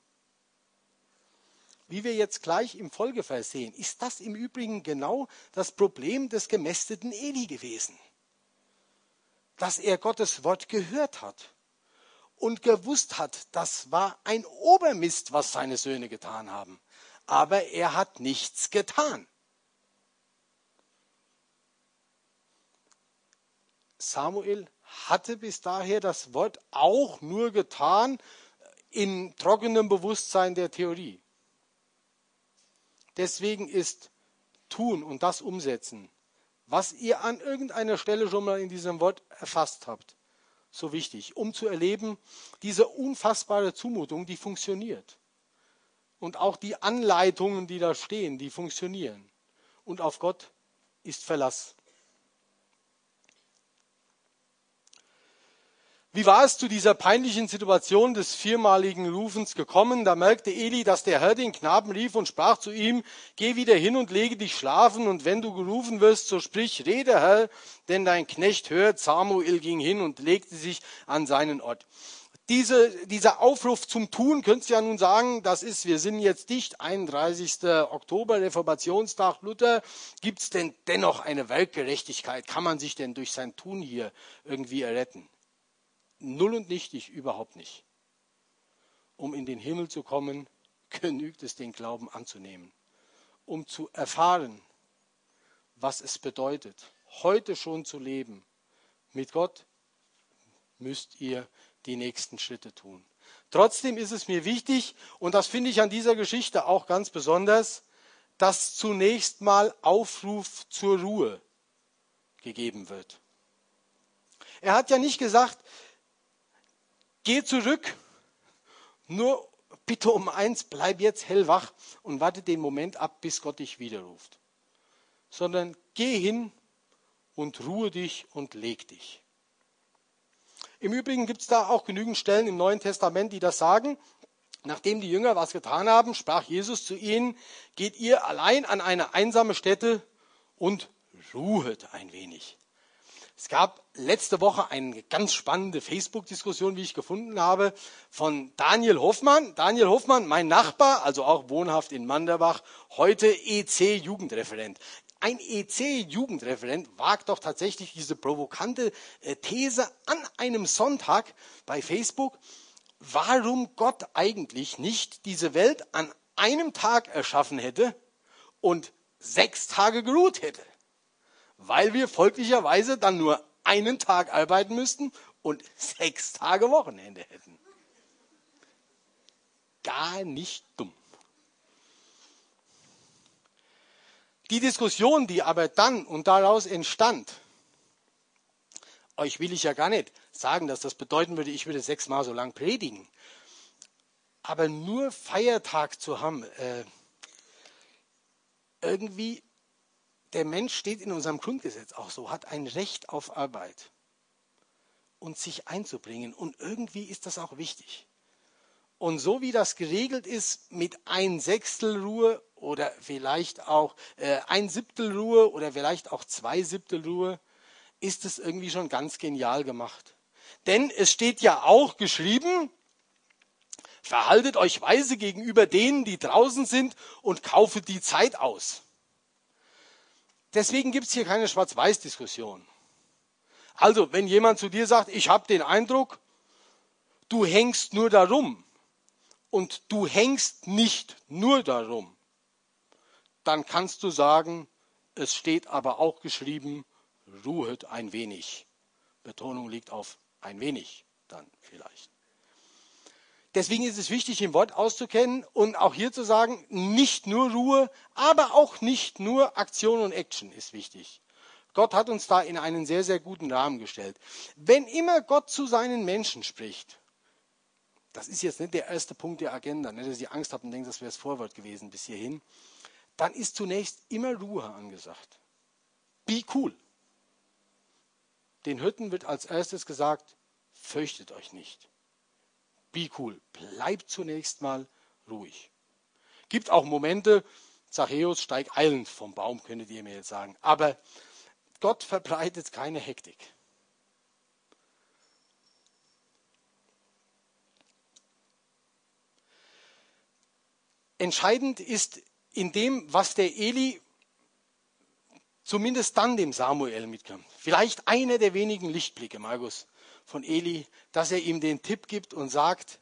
Wie wir jetzt gleich im Folgevers sehen, ist das im Übrigen genau das Problem des gemästeten Eli gewesen. Dass er Gottes Wort gehört hat und gewusst hat, das war ein Obermist, was seine Söhne getan haben. Aber er hat nichts getan. Samuel hatte bis daher das Wort auch nur getan in trockenem Bewusstsein der Theorie. Deswegen ist tun und das umsetzen, was ihr an irgendeiner Stelle schon mal in diesem Wort erfasst habt, so wichtig, um zu erleben, diese unfassbare Zumutung, die funktioniert. Und auch die Anleitungen, die da stehen, die funktionieren. Und auf Gott ist Verlass. Wie war es zu dieser peinlichen Situation des viermaligen Rufens gekommen? Da merkte Eli, dass der Herr den Knaben rief und sprach zu ihm, geh wieder hin und lege dich schlafen, und wenn du gerufen wirst, so sprich, rede Herr, denn dein Knecht hört. Samuel ging hin und legte sich an seinen Ort. Diese, dieser Aufruf zum Tun, könntest du ja nun sagen, das ist, wir sind jetzt dicht, 31. Oktober, Reformationstag Luther. Gibt es denn dennoch eine Weltgerechtigkeit? Kann man sich denn durch sein Tun hier irgendwie erretten? Null und nichtig, überhaupt nicht. Um in den Himmel zu kommen, genügt es, den Glauben anzunehmen. Um zu erfahren, was es bedeutet, heute schon zu leben. Mit Gott müsst ihr die nächsten Schritte tun. Trotzdem ist es mir wichtig, und das finde ich an dieser Geschichte auch ganz besonders, dass zunächst mal Aufruf zur Ruhe gegeben wird. Er hat ja nicht gesagt, Geh zurück. Nur bitte um eins, bleib jetzt hellwach und warte den Moment ab, bis Gott dich widerruft. Sondern geh hin und ruhe dich und leg dich. Im Übrigen gibt es da auch genügend Stellen im Neuen Testament, die das sagen. Nachdem die Jünger was getan haben, sprach Jesus zu ihnen, geht ihr allein an eine einsame Stätte und ruhet ein wenig. Es gab letzte Woche eine ganz spannende Facebook-Diskussion, wie ich gefunden habe, von Daniel Hoffmann. Daniel Hoffmann, mein Nachbar, also auch wohnhaft in Manderbach, heute EC-Jugendreferent. Ein EC-Jugendreferent wagt doch tatsächlich diese provokante äh, These an einem Sonntag bei Facebook, warum Gott eigentlich nicht diese Welt an einem Tag erschaffen hätte und sechs Tage geruht hätte, weil wir folglicherweise dann nur einen Tag arbeiten müssten und sechs Tage Wochenende hätten. Gar nicht dumm. Die Diskussion, die aber dann und daraus entstand, euch will ich ja gar nicht sagen, dass das bedeuten würde, ich würde sechsmal so lang predigen. Aber nur Feiertag zu haben, äh, irgendwie, der Mensch steht in unserem Grundgesetz auch so, hat ein Recht auf Arbeit und sich einzubringen. Und irgendwie ist das auch wichtig. Und so wie das geregelt ist mit ein Sechstel Ruhe oder vielleicht auch äh, ein Siebtel Ruhe oder vielleicht auch zwei Siebtel Ruhe, ist es irgendwie schon ganz genial gemacht. Denn es steht ja auch geschrieben, verhaltet euch weise gegenüber denen, die draußen sind und kaufet die Zeit aus. Deswegen gibt es hier keine Schwarz-Weiß-Diskussion. Also, wenn jemand zu dir sagt, ich habe den Eindruck, du hängst nur darum und du hängst nicht nur darum, dann kannst du sagen, es steht aber auch geschrieben, ruhet ein wenig. Betonung liegt auf ein wenig dann vielleicht. Deswegen ist es wichtig, im Wort auszukennen und auch hier zu sagen, nicht nur Ruhe, aber auch nicht nur Aktion und Action ist wichtig. Gott hat uns da in einen sehr, sehr guten Rahmen gestellt. Wenn immer Gott zu seinen Menschen spricht, das ist jetzt nicht der erste Punkt der Agenda, nicht, dass ihr Angst habt und denkt, das wäre das Vorwort gewesen bis hierhin, dann ist zunächst immer Ruhe angesagt. Be cool. Den Hütten wird als erstes gesagt, fürchtet euch nicht. Be cool. Bleibt zunächst mal ruhig. Gibt auch Momente, Zachäus steigt eilend vom Baum, könntet ihr mir jetzt sagen. Aber Gott verbreitet keine Hektik. Entscheidend ist in dem, was der Eli zumindest dann dem Samuel mitkam. Vielleicht einer der wenigen Lichtblicke, Markus, von Eli, dass er ihm den Tipp gibt und sagt,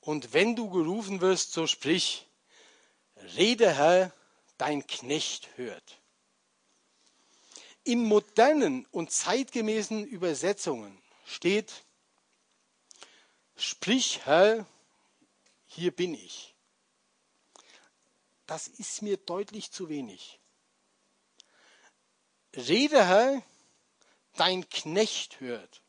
und wenn du gerufen wirst, so sprich, rede Herr, dein Knecht hört. In modernen und zeitgemäßen Übersetzungen steht, sprich Herr, hier bin ich. Das ist mir deutlich zu wenig. Rede, Herr, dein Knecht hört.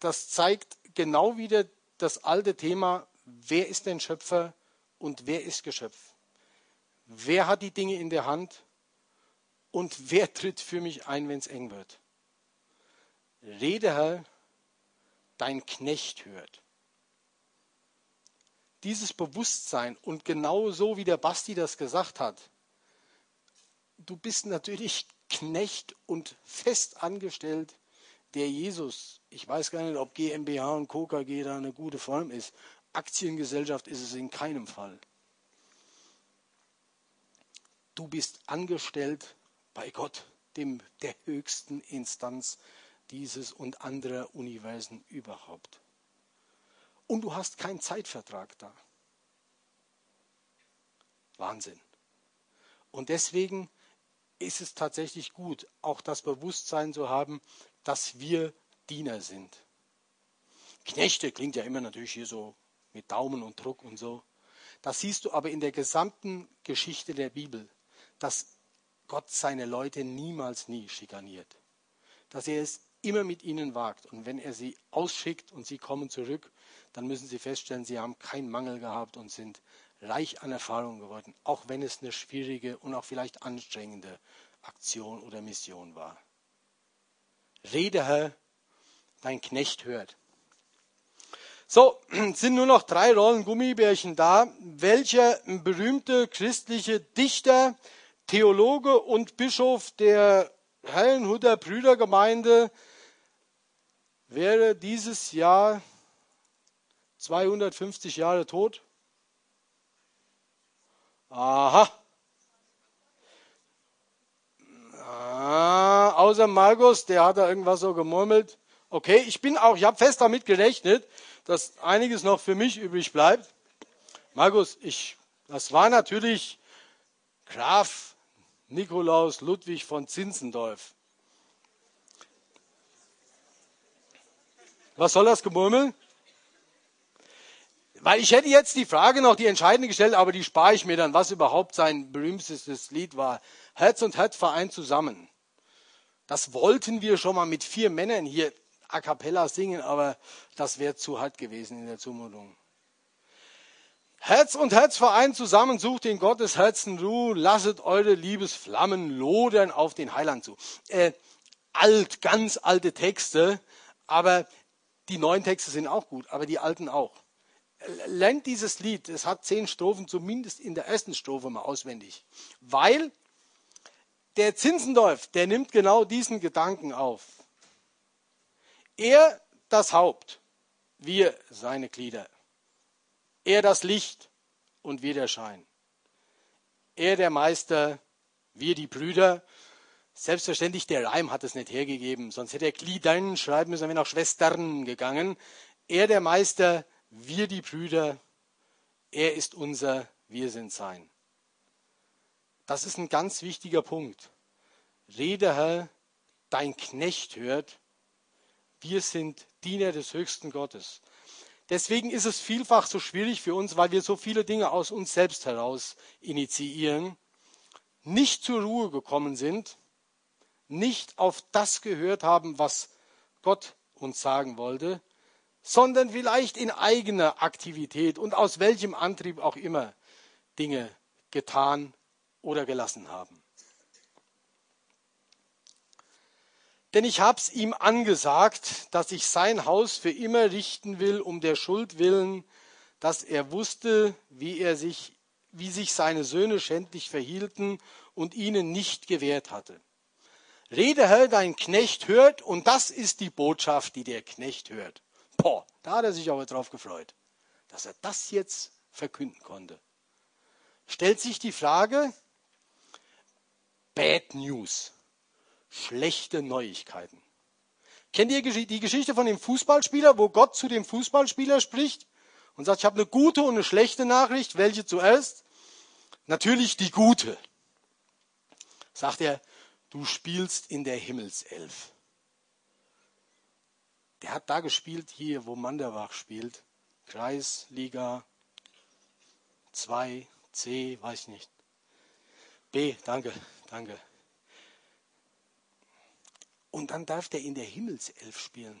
Das zeigt genau wieder das alte Thema, wer ist denn Schöpfer und wer ist Geschöpf? Wer hat die Dinge in der Hand und wer tritt für mich ein, wenn es eng wird? Rede, Herr, dein Knecht hört. Dieses Bewusstsein und genau so, wie der Basti das gesagt hat, du bist natürlich Knecht und fest angestellt der Jesus. Ich weiß gar nicht, ob GmbH und Co. KG da eine gute Form ist. Aktiengesellschaft ist es in keinem Fall. Du bist angestellt bei Gott, dem der höchsten Instanz dieses und anderer Universen überhaupt. Und du hast keinen Zeitvertrag da. Wahnsinn. Und deswegen ist es tatsächlich gut, auch das Bewusstsein zu haben, dass wir Diener sind. Knechte klingt ja immer natürlich hier so mit Daumen und Druck und so. Das siehst du aber in der gesamten Geschichte der Bibel, dass Gott seine Leute niemals nie schikaniert. Dass er es immer mit ihnen wagt. Und wenn er sie ausschickt und sie kommen zurück, dann müssen sie feststellen, sie haben keinen Mangel gehabt und sind reich an Erfahrung geworden, auch wenn es eine schwierige und auch vielleicht anstrengende Aktion oder Mission war. Rede, Herr, dein Knecht hört. So, sind nur noch drei Rollen Gummibärchen da. Welcher berühmte christliche Dichter, Theologe und Bischof der Herrenhuter Brüdergemeinde wäre dieses Jahr 250 Jahre tot? Aha. Ah, außer Markus, der hat da irgendwas so gemurmelt. Okay, ich bin auch, ich habe fest damit gerechnet, dass einiges noch für mich übrig bleibt. Markus, ich, das war natürlich Graf Nikolaus Ludwig von Zinzendorf. Was soll das Gemurmel? Weil ich hätte jetzt die Frage noch, die entscheidende gestellt, aber die spare ich mir dann, was überhaupt sein berühmtestes Lied war. Herz und Herz vereint zusammen. Das wollten wir schon mal mit vier Männern hier a cappella singen, aber das wäre zu hart gewesen in der Zumutung. Herz und Herz vereint zusammen, sucht in Gottes Herzen Ruhe, lasset eure Liebesflammen lodern auf den Heiland zu. Äh, alt, ganz alte Texte, aber die neuen Texte sind auch gut, aber die alten auch. Lernt dieses Lied, es hat zehn Strophen, zumindest in der ersten Strophe mal auswendig. Weil der Zinzendorf, der nimmt genau diesen Gedanken auf. Er das Haupt, wir seine Glieder. Er das Licht und wir der Schein. Er der Meister, wir die Brüder. Selbstverständlich, der Reim hat es nicht hergegeben, sonst hätte er Gliedern schreiben müssen, wenn auch Schwestern gegangen. Er der Meister, wir die Brüder, er ist unser, wir sind sein. Das ist ein ganz wichtiger Punkt. Rede, Herr, dein Knecht hört, wir sind Diener des höchsten Gottes. Deswegen ist es vielfach so schwierig für uns, weil wir so viele Dinge aus uns selbst heraus initiieren, nicht zur Ruhe gekommen sind, nicht auf das gehört haben, was Gott uns sagen wollte, sondern vielleicht in eigener Aktivität und aus welchem Antrieb auch immer Dinge getan oder gelassen haben. Denn ich hab's ihm angesagt, dass ich sein Haus für immer richten will, um der Schuld willen, dass er wusste, wie er sich, wie sich seine Söhne schändlich verhielten und ihnen nicht gewährt hatte. Rede, Herr, dein Knecht hört, und das ist die Botschaft, die der Knecht hört. Boah, da hat er sich aber drauf gefreut, dass er das jetzt verkünden konnte. Stellt sich die Frage, Bad News schlechte Neuigkeiten. Kennt ihr die Geschichte von dem Fußballspieler, wo Gott zu dem Fußballspieler spricht und sagt, ich habe eine gute und eine schlechte Nachricht, welche zuerst? Natürlich die gute. Sagt er, du spielst in der Himmelself. Der hat da gespielt, hier, wo Manderbach spielt. Kreisliga 2, C, weiß nicht. B, danke, danke. Und dann darf der in der Himmelself spielen.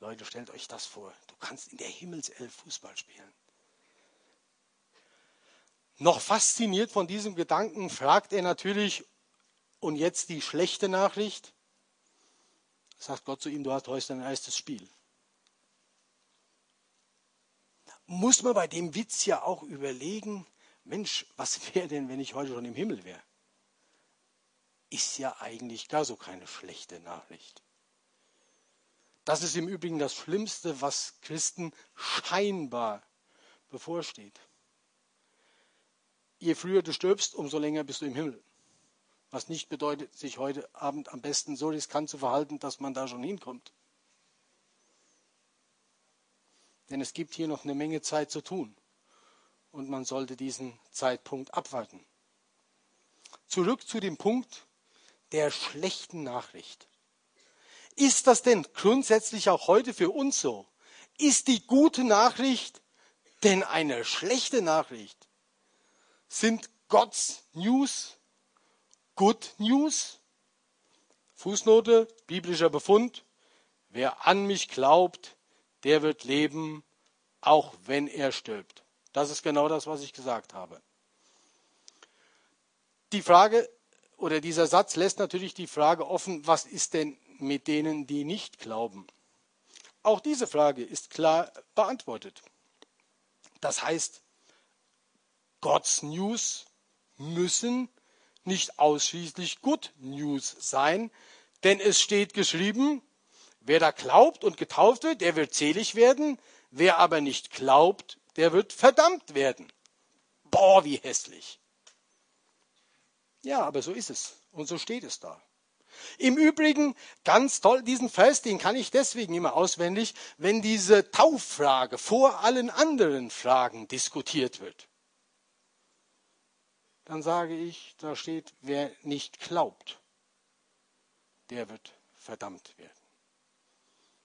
Leute, stellt euch das vor. Du kannst in der Himmelself Fußball spielen. Noch fasziniert von diesem Gedanken fragt er natürlich, und jetzt die schlechte Nachricht, sagt Gott zu ihm, du hast heute dein erstes Spiel. Muss man bei dem Witz ja auch überlegen, Mensch, was wäre denn, wenn ich heute schon im Himmel wäre? ist ja eigentlich gar so keine schlechte Nachricht. Das ist im Übrigen das Schlimmste, was Christen scheinbar bevorsteht. Je früher du stirbst, umso länger bist du im Himmel. Was nicht bedeutet, sich heute Abend am besten so riskant zu verhalten, dass man da schon hinkommt. Denn es gibt hier noch eine Menge Zeit zu tun. Und man sollte diesen Zeitpunkt abwarten. Zurück zu dem Punkt, der schlechten Nachricht. Ist das denn grundsätzlich auch heute für uns so? Ist die gute Nachricht denn eine schlechte Nachricht? Sind Gottes News Good News? Fußnote, biblischer Befund. Wer an mich glaubt, der wird leben, auch wenn er stirbt. Das ist genau das, was ich gesagt habe. Die Frage oder dieser Satz lässt natürlich die Frage offen, was ist denn mit denen, die nicht glauben? Auch diese Frage ist klar beantwortet. Das heißt, Gottes News müssen nicht ausschließlich Good News sein, denn es steht geschrieben, wer da glaubt und getauft wird, der wird selig werden, wer aber nicht glaubt, der wird verdammt werden. Boah, wie hässlich. Ja, aber so ist es. Und so steht es da. Im Übrigen, ganz toll, diesen Vers, den kann ich deswegen immer auswendig, wenn diese Tauffrage vor allen anderen Fragen diskutiert wird. Dann sage ich, da steht, wer nicht glaubt, der wird verdammt werden.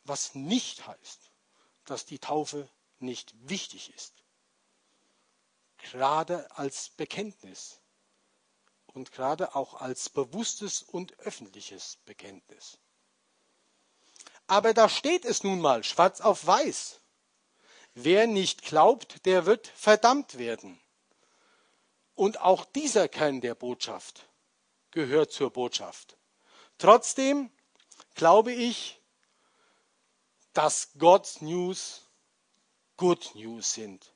Was nicht heißt, dass die Taufe nicht wichtig ist. Gerade als Bekenntnis und gerade auch als bewusstes und öffentliches Bekenntnis. Aber da steht es nun mal schwarz auf weiß. Wer nicht glaubt, der wird verdammt werden. Und auch dieser Kern der Botschaft gehört zur Botschaft. Trotzdem glaube ich, dass God's News Good News sind.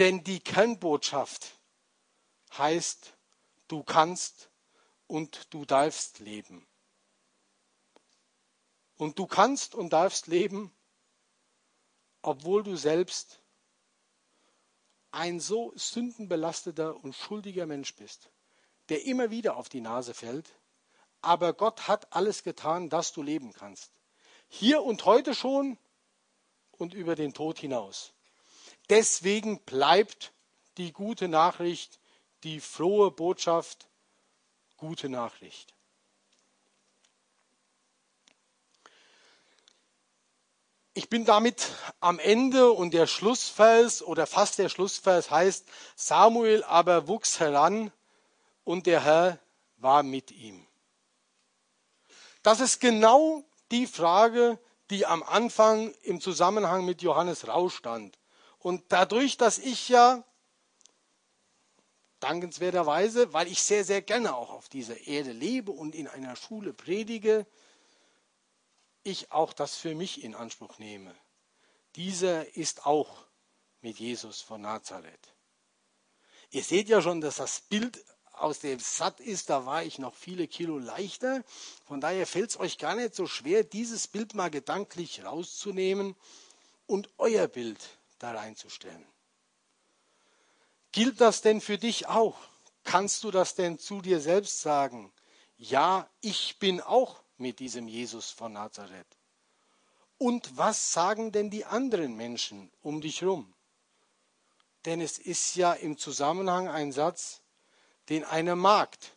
Denn die Kernbotschaft heißt, du kannst und du darfst leben. Und du kannst und darfst leben, obwohl du selbst ein so sündenbelasteter und schuldiger Mensch bist, der immer wieder auf die Nase fällt, aber Gott hat alles getan, dass du leben kannst. Hier und heute schon und über den Tod hinaus. Deswegen bleibt die gute Nachricht, die frohe Botschaft, gute Nachricht. Ich bin damit am Ende und der Schlussvers oder fast der Schlussvers heißt, Samuel aber wuchs heran und der Herr war mit ihm. Das ist genau die Frage, die am Anfang im Zusammenhang mit Johannes Rau stand. Und dadurch, dass ich ja dankenswerterweise, weil ich sehr, sehr gerne auch auf dieser Erde lebe und in einer Schule predige, ich auch das für mich in Anspruch nehme. Dieser ist auch mit Jesus von Nazareth. Ihr seht ja schon, dass das Bild aus dem Satt ist, da war ich noch viele Kilo leichter. Von daher fällt es euch gar nicht so schwer, dieses Bild mal gedanklich rauszunehmen und euer Bild da reinzustellen. Gilt das denn für dich auch? Kannst du das denn zu dir selbst sagen? Ja, ich bin auch mit diesem Jesus von Nazareth? Und was sagen denn die anderen Menschen um dich herum? Denn es ist ja im Zusammenhang ein Satz, den eine Magd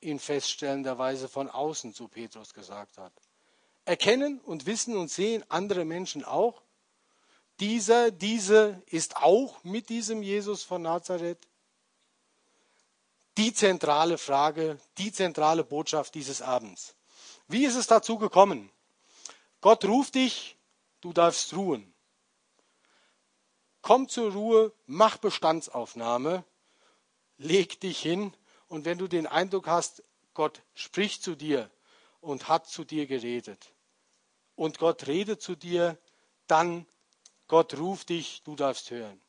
in feststellender Weise von außen zu Petrus gesagt hat. Erkennen und wissen und sehen andere Menschen auch, dieser, diese ist auch mit diesem Jesus von Nazareth die zentrale Frage, die zentrale Botschaft dieses Abends. Wie ist es dazu gekommen? Gott ruft dich, du darfst ruhen. Komm zur Ruhe, mach Bestandsaufnahme, leg dich hin und wenn du den Eindruck hast, Gott spricht zu dir und hat zu dir geredet und Gott redet zu dir, dann Gott ruft dich, du darfst hören.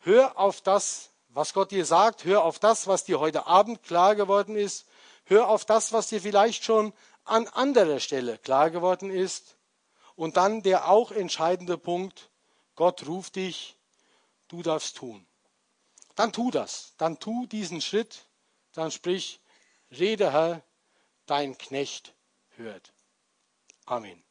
Hör auf das, was Gott dir sagt, hör auf das, was dir heute Abend klar geworden ist Hör auf das, was dir vielleicht schon an anderer Stelle klar geworden ist. Und dann der auch entscheidende Punkt, Gott ruft dich, du darfst tun. Dann tu das, dann tu diesen Schritt, dann sprich, rede Herr, dein Knecht hört. Amen.